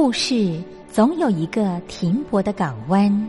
故事总有一个停泊的港湾。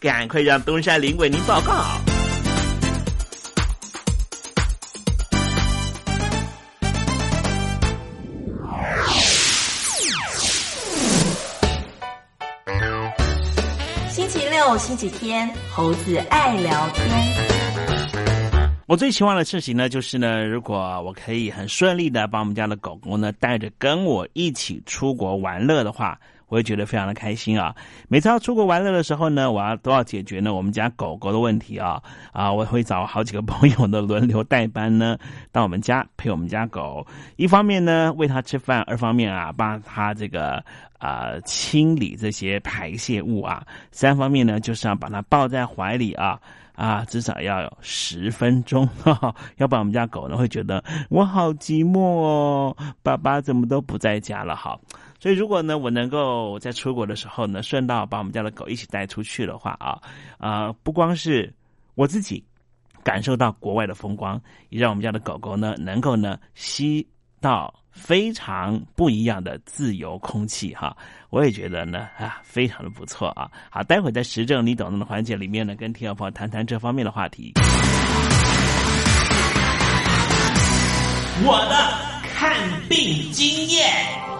赶快让东山林为您报告。星期六、星期天，猴子爱聊天。我最希望的事情呢，就是呢，如果我可以很顺利的把我们家的狗狗呢带着跟我一起出国玩乐的话。我也觉得非常的开心啊！每次要出国玩乐的时候呢，我要都要解决呢我们家狗狗的问题啊啊！我会找好几个朋友的轮流代班呢，到我们家陪我们家狗。一方面呢喂它吃饭，二方面啊帮它这个啊清理这些排泄物啊，三方面呢就是要把它抱在怀里啊啊，至少要有十分钟，要不然我们家狗呢会觉得我好寂寞哦，爸爸怎么都不在家了？好。所以，如果呢，我能够在出国的时候呢，顺道把我们家的狗一起带出去的话啊，啊，不光是我自己感受到国外的风光，也让我们家的狗狗呢，能够呢吸到非常不一样的自由空气哈。我也觉得呢啊，非常的不错啊。好，待会在时政你懂的环节里面呢，跟听众朋友谈谈这方面的话题。我的看病经验。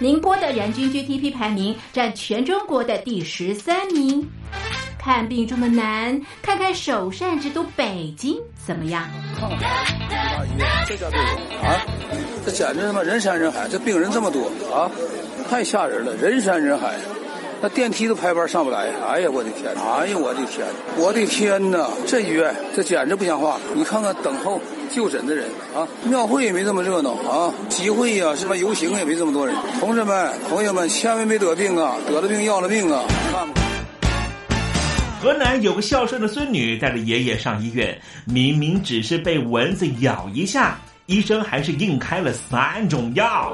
宁波的人均 GDP 排名占全中国的第十三名。看病这么难，看看首善之都北京怎么样？这叫对啊！这简直他妈人山人海，这病人这么多啊，太吓人了，人山人海。那电梯都排班上不来，哎呀，我的天！哎呀，我的天！我的天哪！这医院这简直不像话！你看看等候就诊的人啊，庙会也没这么热闹啊，集会呀，什么游行也没这么多人。同志们、朋友们，千万别得病啊！得了病要了命啊！看吧。河南有个孝顺的孙女带着爷爷上医院，明明只是被蚊子咬一下，医生还是硬开了三种药。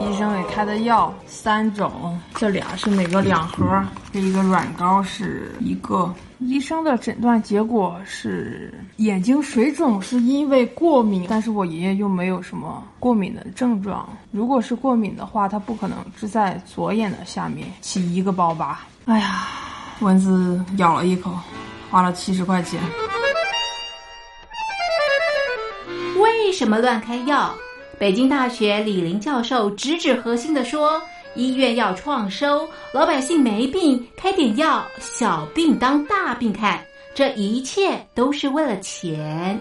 医生给开的药三种，这俩是每个两盒，这一个软膏是一个。医生的诊断结果是眼睛水肿是因为过敏，但是我爷爷又没有什么过敏的症状。如果是过敏的话，他不可能只在左眼的下面起一个包吧。哎呀，蚊子咬了一口，花了七十块钱。为什么乱开药？北京大学李林教授直指核心的说：“医院要创收，老百姓没病，开点药，小病当大病看，这一切都是为了钱。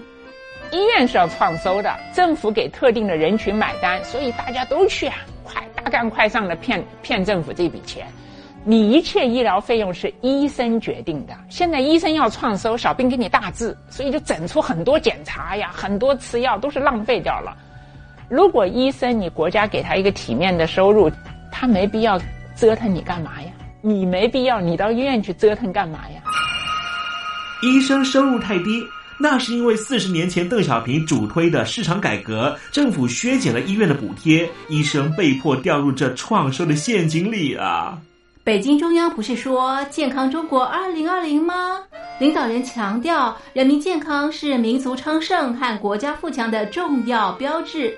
医院是要创收的，政府给特定的人群买单，所以大家都去啊，快大干快上的骗骗政府这笔钱。你一切医疗费用是医生决定的。现在医生要创收，小病给你大治，所以就整出很多检查呀，很多吃药都是浪费掉了。如果医生你国家给他一个体面的收入，他没必要折腾你干嘛呀？你没必要，你到医院去折腾干嘛呀？医生收入太低，那是因为四十年前邓小平主推的市场改革，政府削减了医院的补贴，医生被迫掉入这创收的陷阱里啊。北京中央不是说“健康中国二零二零”吗？领导人强调，人民健康是民族昌盛和国家富强的重要标志。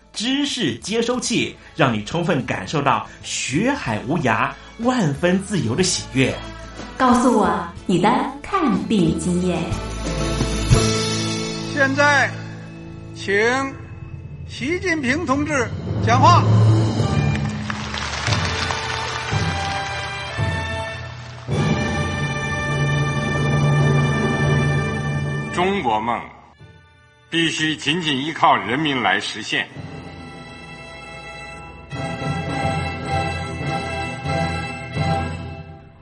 知识接收器，让你充分感受到学海无涯、万分自由的喜悦。告诉我你的看病经验。现在，请。习近平同志讲话。中国梦必须紧紧依靠人民来实现。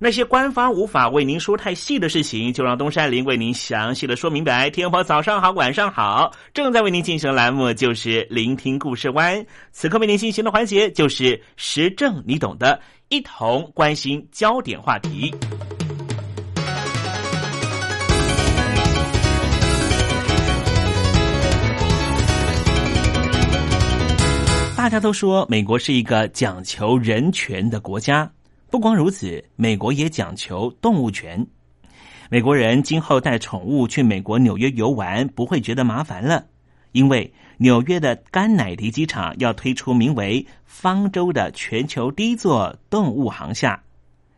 那些官方无法为您说太细的事情，就让东山林为您详细的说明白。天婆早上好，晚上好，正在为您进行的栏目就是聆听故事湾。此刻为您进行的环节就是时政，你懂的，一同关心焦点话题。大家都说美国是一个讲求人权的国家，不光如此，美国也讲求动物权。美国人今后带宠物去美国纽约游玩，不会觉得麻烦了，因为纽约的甘乃迪机场要推出名为“方舟”的全球第一座动物航厦，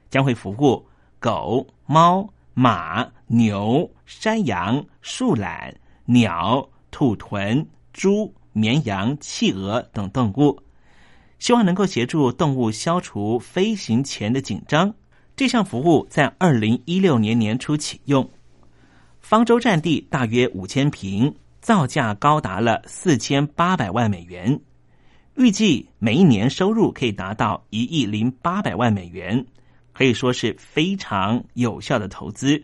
将会服务狗、猫、马、牛、山羊、树懒、鸟、兔豚、猪。绵羊、企鹅等动物，希望能够协助动物消除飞行前的紧张。这项服务在二零一六年年初启用。方舟占地大约五千平，造价高达了四千八百万美元，预计每一年收入可以达到一亿零八百万美元，可以说是非常有效的投资。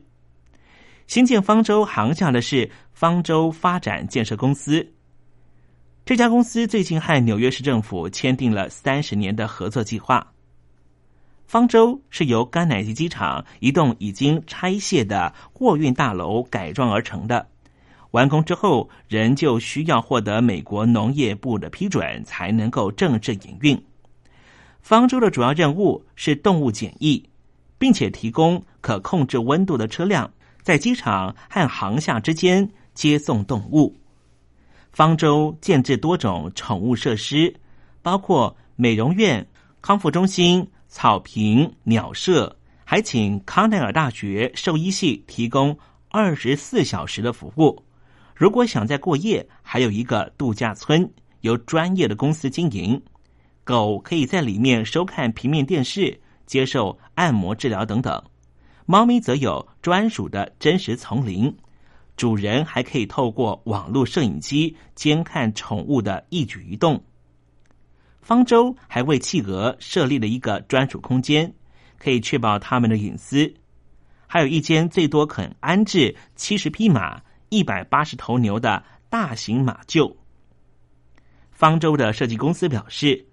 新建方舟航厦的是方舟发展建设公司。这家公司最近和纽约市政府签订了三十年的合作计划。方舟是由甘乃迪机场一栋已经拆卸的货运大楼改装而成的，完工之后仍旧需要获得美国农业部的批准才能够正式营运。方舟的主要任务是动物检疫，并且提供可控制温度的车辆在机场和航厦之间接送动物。方舟建制多种宠物设施，包括美容院、康复中心、草坪、鸟舍，还请康奈尔大学兽医系提供二十四小时的服务。如果想在过夜，还有一个度假村，由专业的公司经营。狗可以在里面收看平面电视、接受按摩治疗等等。猫咪则有专属的真实丛林。主人还可以透过网络摄影机监看宠物的一举一动。方舟还为企鹅设立了一个专属空间，可以确保它们的隐私。还有一间最多肯安置七十匹马、一百八十头牛的大型马厩。方舟的设计公司表示，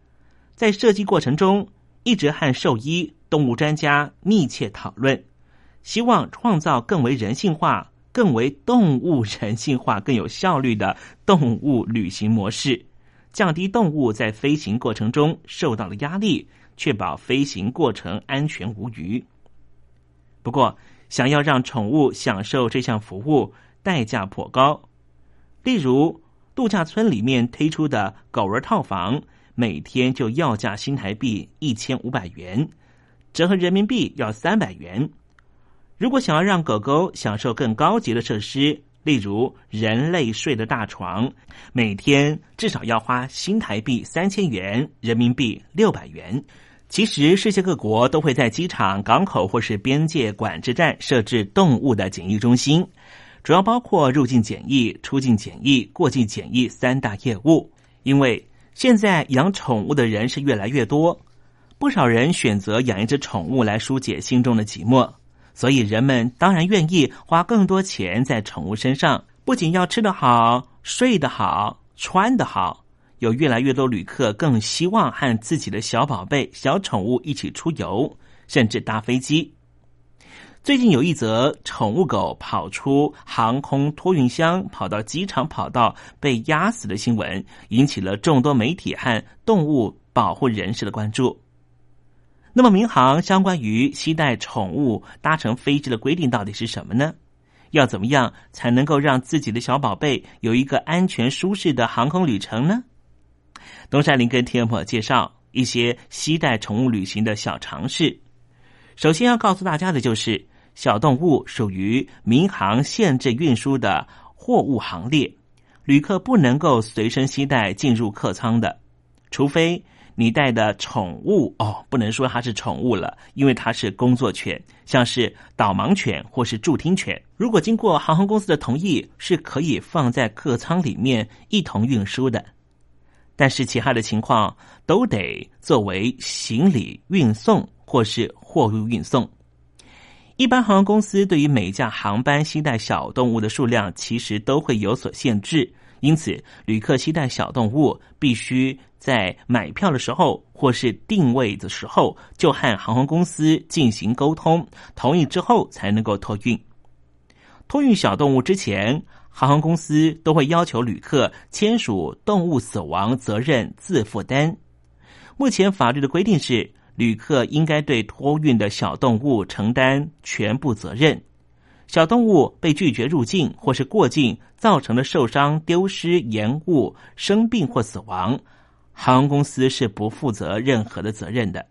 在设计过程中一直和兽医、动物专家密切讨论，希望创造更为人性化。更为动物人性化、更有效率的动物旅行模式，降低动物在飞行过程中受到的压力，确保飞行过程安全无虞。不过，想要让宠物享受这项服务，代价颇高。例如，度假村里面推出的狗儿套房，每天就要价新台币一千五百元，折合人民币要三百元。如果想要让狗狗享受更高级的设施，例如人类睡的大床，每天至少要花新台币三千元，人民币六百元。其实，世界各国都会在机场、港口或是边界管制站设置动物的检疫中心，主要包括入境检疫、出境检疫、过境检疫三大业务。因为现在养宠物的人是越来越多，不少人选择养一只宠物来疏解心中的寂寞。所以，人们当然愿意花更多钱在宠物身上。不仅要吃得好、睡得好、穿得好，有越来越多旅客更希望和自己的小宝贝、小宠物一起出游，甚至搭飞机。最近有一则宠物狗跑出航空托运箱，跑到机场跑道被压死的新闻，引起了众多媒体和动物保护人士的关注。那么，民航相关于携带宠物搭乘飞机的规定到底是什么呢？要怎么样才能够让自己的小宝贝有一个安全舒适的航空旅程呢？东山林跟天婆介绍一些携带宠物旅行的小常识。首先要告诉大家的就是，小动物属于民航限制运输的货物行列，旅客不能够随身携带进入客舱的，除非。你带的宠物哦，不能说它是宠物了，因为它是工作犬，像是导盲犬或是助听犬。如果经过航空公司的同意，是可以放在客舱里面一同运输的。但是其他的情况都得作为行李运送或是货物运送。一般航空公司对于每架航班携带小动物的数量，其实都会有所限制。因此，旅客携带小动物必须在买票的时候或是定位的时候，就和航空公司进行沟通，同意之后才能够托运。托运小动物之前，航空公司都会要求旅客签署动物死亡责任自负单。目前法律的规定是，旅客应该对托运的小动物承担全部责任。小动物被拒绝入境或是过境造成的受伤、丢失、延误、生病或死亡，航空公司是不负责任何的责任的。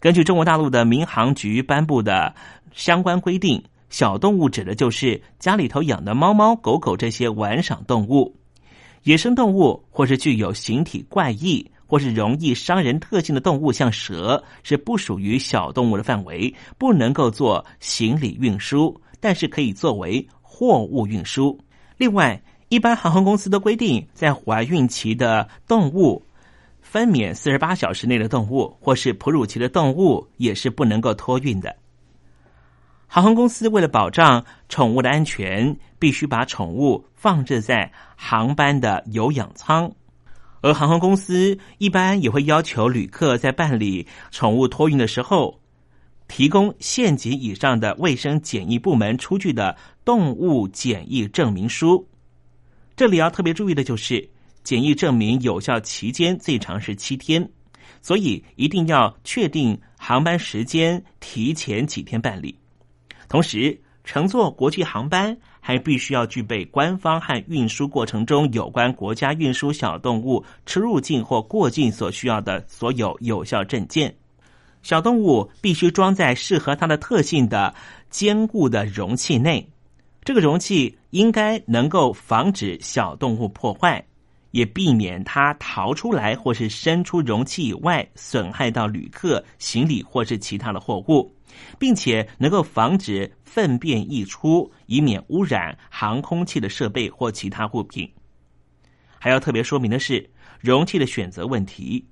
根据中国大陆的民航局颁布的相关规定，小动物指的就是家里头养的猫猫、狗狗这些玩赏动物。野生动物或是具有形体怪异或是容易伤人特性的动物，像蛇，是不属于小动物的范围，不能够做行李运输，但是可以作为货物运输。另外，一般航空公司都规定，在怀孕期的动物。分娩四十八小时内的动物，或是哺乳期的动物，也是不能够托运的。航空公司为了保障宠物的安全，必须把宠物放置在航班的有氧舱，而航空公司一般也会要求旅客在办理宠物托运的时候，提供县级以上的卫生检疫部门出具的动物检疫证明书。这里要特别注意的就是。检疫证明有效期间最长是七天，所以一定要确定航班时间，提前几天办理。同时，乘坐国际航班还必须要具备官方和运输过程中有关国家运输小动物出入境或过境所需要的所有有效证件。小动物必须装在适合它的特性的坚固的容器内，这个容器应该能够防止小动物破坏。也避免它逃出来，或是伸出容器以外，损害到旅客行李或是其他的货物，并且能够防止粪便溢出，以免污染航空器的设备或其他物品。还要特别说明的是，容器的选择问题，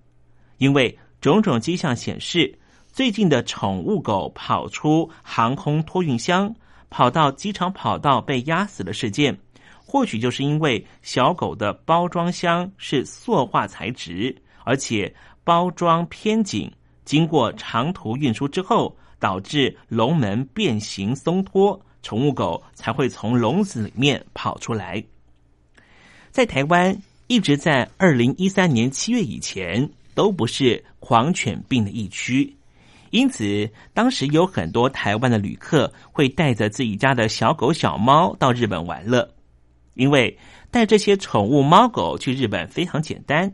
因为种种迹象显示，最近的宠物狗跑出航空托运箱，跑到机场跑道被压死的事件。或许就是因为小狗的包装箱是塑化材质，而且包装偏紧，经过长途运输之后，导致笼门变形松脱，宠物狗才会从笼子里面跑出来。在台湾，一直在二零一三年七月以前都不是狂犬病的疫区，因此当时有很多台湾的旅客会带着自己家的小狗小猫到日本玩乐。因为带这些宠物猫狗去日本非常简单，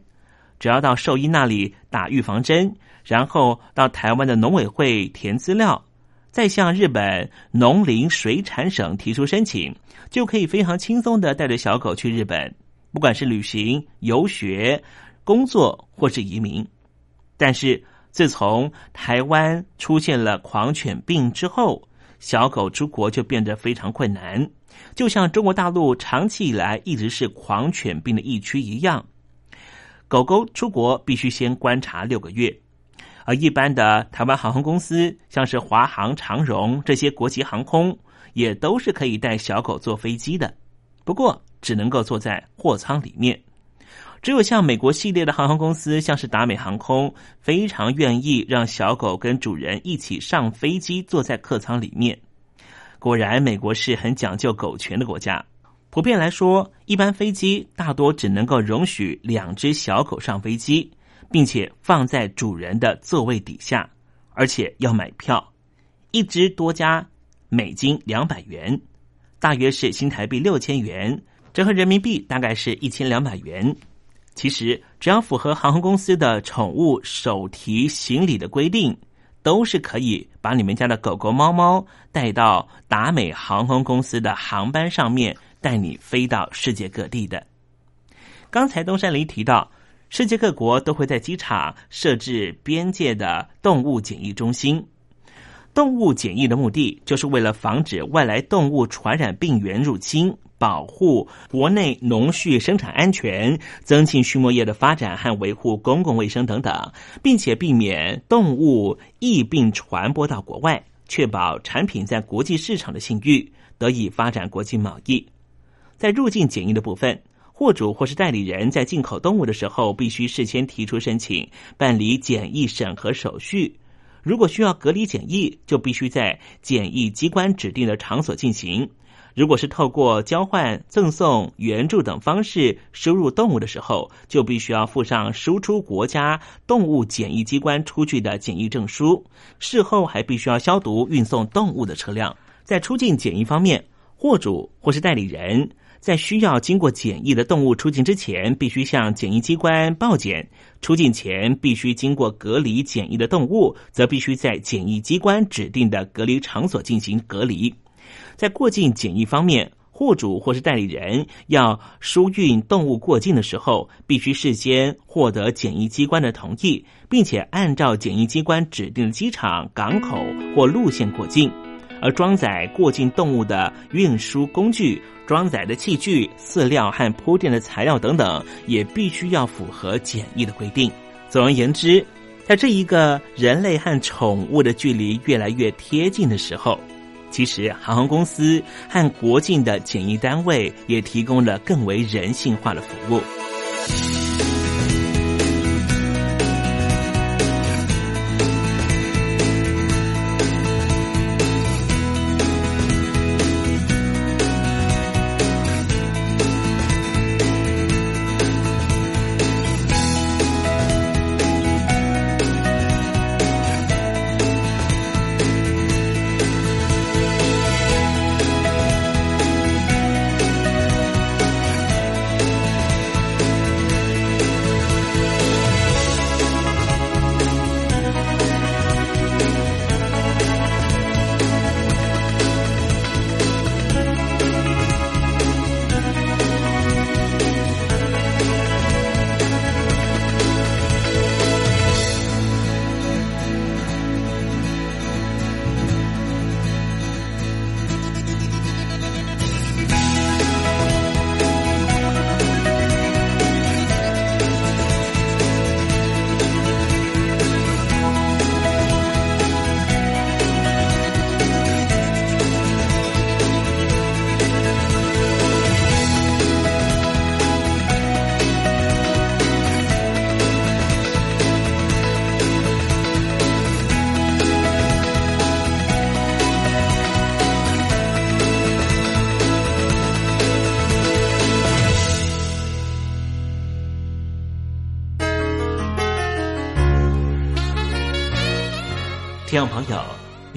只要到兽医那里打预防针，然后到台湾的农委会填资料，再向日本农林水产省提出申请，就可以非常轻松的带着小狗去日本，不管是旅行、游学、工作或是移民。但是自从台湾出现了狂犬病之后，小狗出国就变得非常困难。就像中国大陆长期以来一直是狂犬病的疫区一样，狗狗出国必须先观察六个月，而一般的台湾航空公司，像是华航、长荣这些国际航空，也都是可以带小狗坐飞机的，不过只能够坐在货舱里面。只有像美国系列的航空公司，像是达美航空，非常愿意让小狗跟主人一起上飞机，坐在客舱里面。果然，美国是很讲究狗权的国家。普遍来说，一般飞机大多只能够容许两只小狗上飞机，并且放在主人的座位底下，而且要买票，一只多加美金两百元，大约是新台币六千元，折合人民币大概是一千两百元。其实，只要符合航空公司的宠物手提行李的规定。都是可以把你们家的狗狗、猫猫带到达美航空公司的航班上面，带你飞到世界各地的。刚才东山林提到，世界各国都会在机场设置边界的动物检疫中心。动物检疫的目的，就是为了防止外来动物传染病源入侵。保护国内农畜生产安全，增进畜牧业的发展和维护公共卫生等等，并且避免动物疫病传播到国外，确保产品在国际市场的信誉，得以发展国际贸易。在入境检疫的部分，货主或是代理人在进口动物的时候，必须事先提出申请，办理检疫审核手续。如果需要隔离检疫，就必须在检疫机关指定的场所进行。如果是透过交换、赠送、援助等方式输入动物的时候，就必须要附上输出国家动物检疫机关出具的检疫证书。事后还必须要消毒运送动物的车辆。在出境检疫方面，货主或是代理人在需要经过检疫的动物出境之前，必须向检疫机关报检；出境前必须经过隔离检疫的动物，则必须在检疫机关指定的隔离场所进行隔离。在过境检疫方面，货主或是代理人要输运动物过境的时候，必须事先获得检疫机关的同意，并且按照检疫机关指定的机场、港口或路线过境。而装载过境动物的运输工具、装载的器具、饲料和铺垫的材料等等，也必须要符合检疫的规定。总而言之，在这一个人类和宠物的距离越来越贴近的时候。其实，航空公司和国境的检疫单位也提供了更为人性化的服务。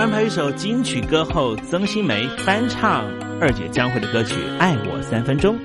安排一首金曲歌后曾心梅翻唱二姐将会的歌曲《爱我三分钟》。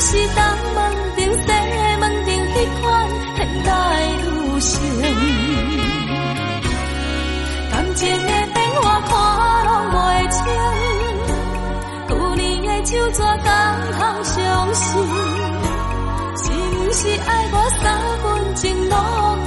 是东门顶西门顶迄款现代女性？感情的变化看拢袂清，旧年的手纸敢通相信？是毋是爱我三分情五分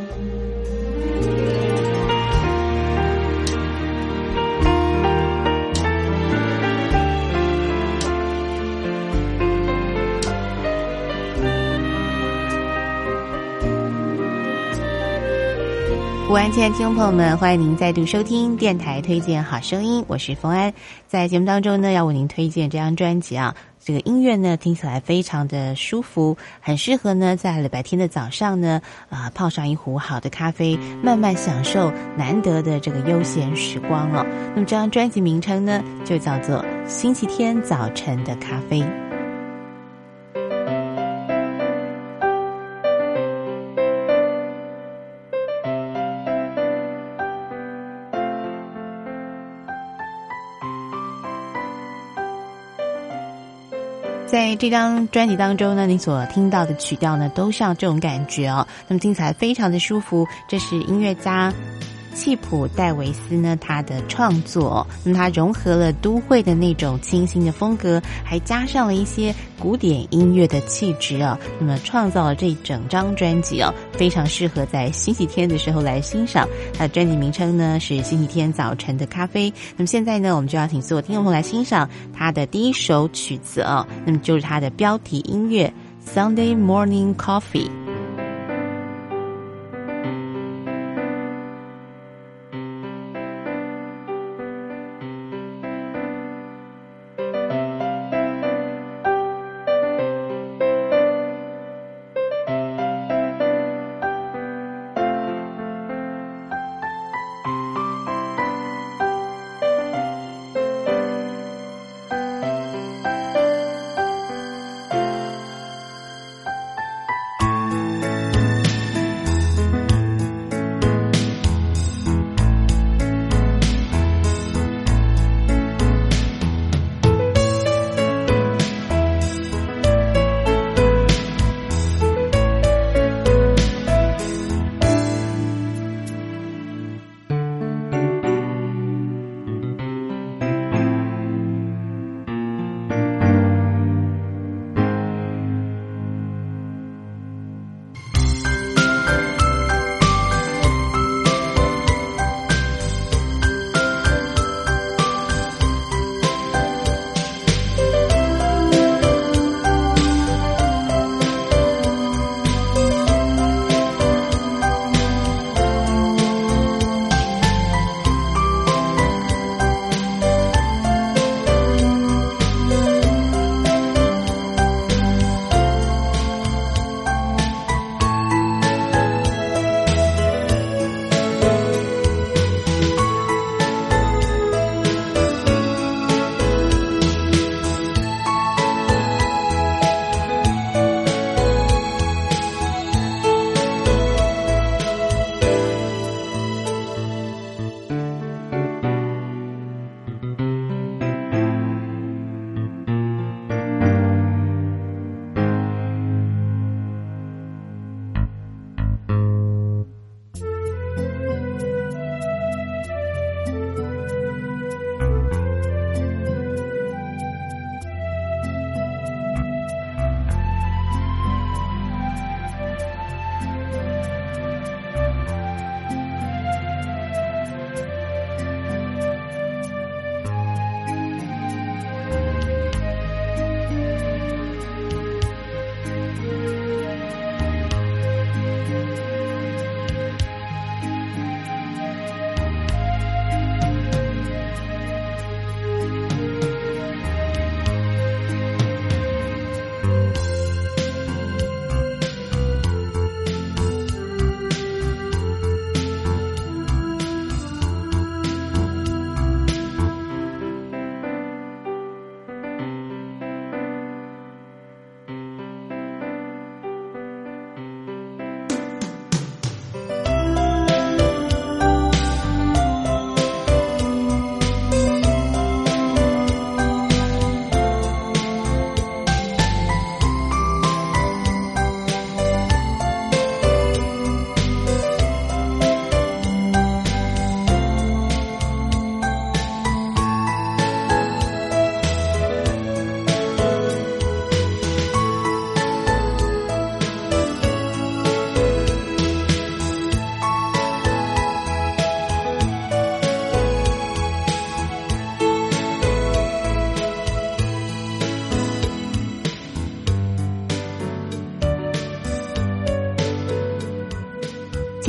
午安，亲爱的听众朋友们，欢迎您再度收听电台推荐好声音，我是冯安。在节目当中呢，要为您推荐这张专辑啊，这个音乐呢听起来非常的舒服，很适合呢在礼拜天的早上呢啊泡上一壶好的咖啡，慢慢享受难得的这个悠闲时光哦。那么这张专辑名称呢就叫做《星期天早晨的咖啡》。在这张专辑当中呢，你所听到的曲调呢，都像这种感觉哦。那么听起来非常的舒服。这是音乐家契普戴维斯呢他的创作，那他融合了都会的那种清新的风格，还加上了一些古典音乐的气质啊。那么创造了这整张专辑哦，非常适合在星期天的时候来欣赏。他的专辑名称呢是《星期天早晨的咖啡》。那么现在呢，我们就要请所有听众朋友来欣赏他的第一首曲子啊，那么就是他的标题音乐《Sunday Morning Coffee》。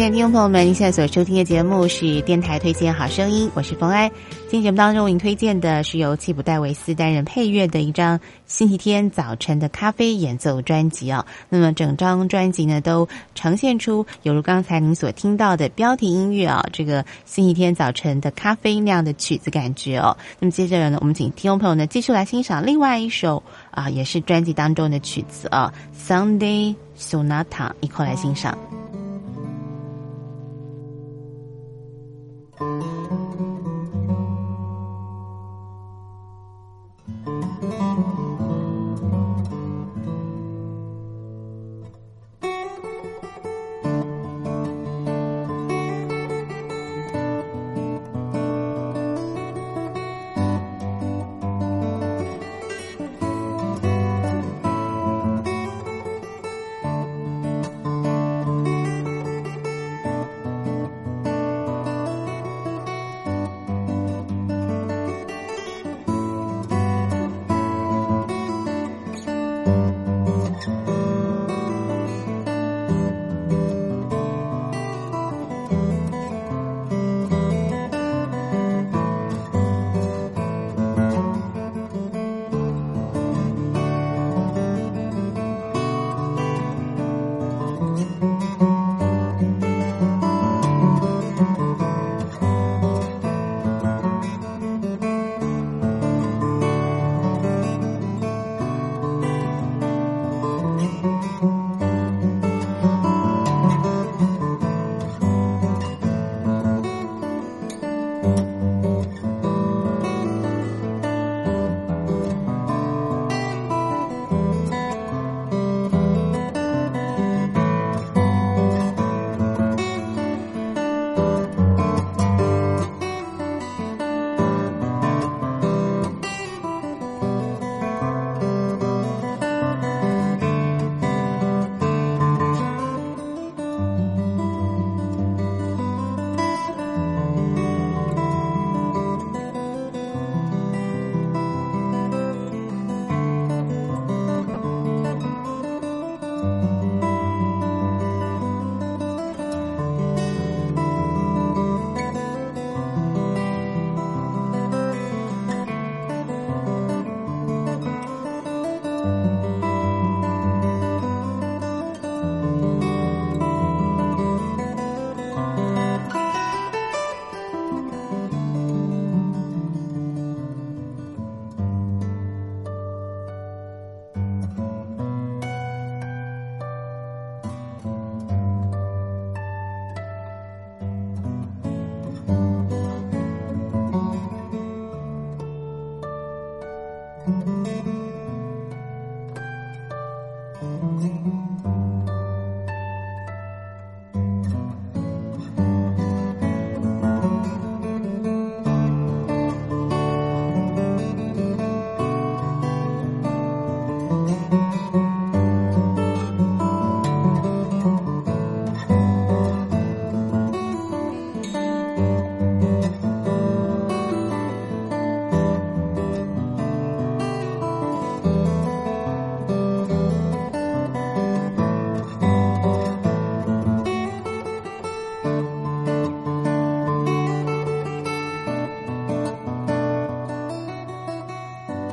亲爱的听众朋友们，您现在所收听的节目是电台推荐好声音，我是冯安。今天节目当中为您推荐的是由齐普戴维斯担任配乐的一张星期天早晨的咖啡演奏专辑哦。那么整张专辑呢，都呈现出犹如刚才您所听到的标题音乐啊，这个星期天早晨的咖啡那样的曲子感觉哦。那么接下来呢，我们请听众朋友呢继续来欣赏另外一首啊，也是专辑当中的曲子啊，《Sunday Sonata》，一块来欣赏。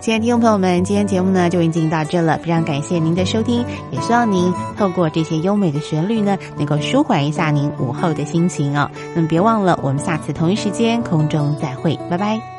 亲爱的听众朋友们，今天节目呢就已经到这了，非常感谢您的收听，也希望您透过这些优美的旋律呢，能够舒缓一下您午后的心情哦。那么别忘了，我们下次同一时间空中再会，拜拜。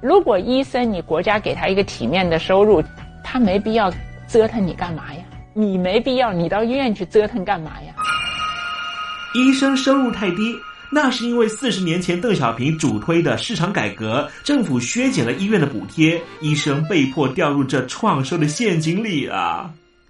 如果医生你国家给他一个体面的收入，他没必要折腾你干嘛呀？你没必要，你到医院去折腾干嘛呀？医生收入太低，那是因为四十年前邓小平主推的市场改革，政府削减了医院的补贴，医生被迫掉入这创收的陷阱里啊！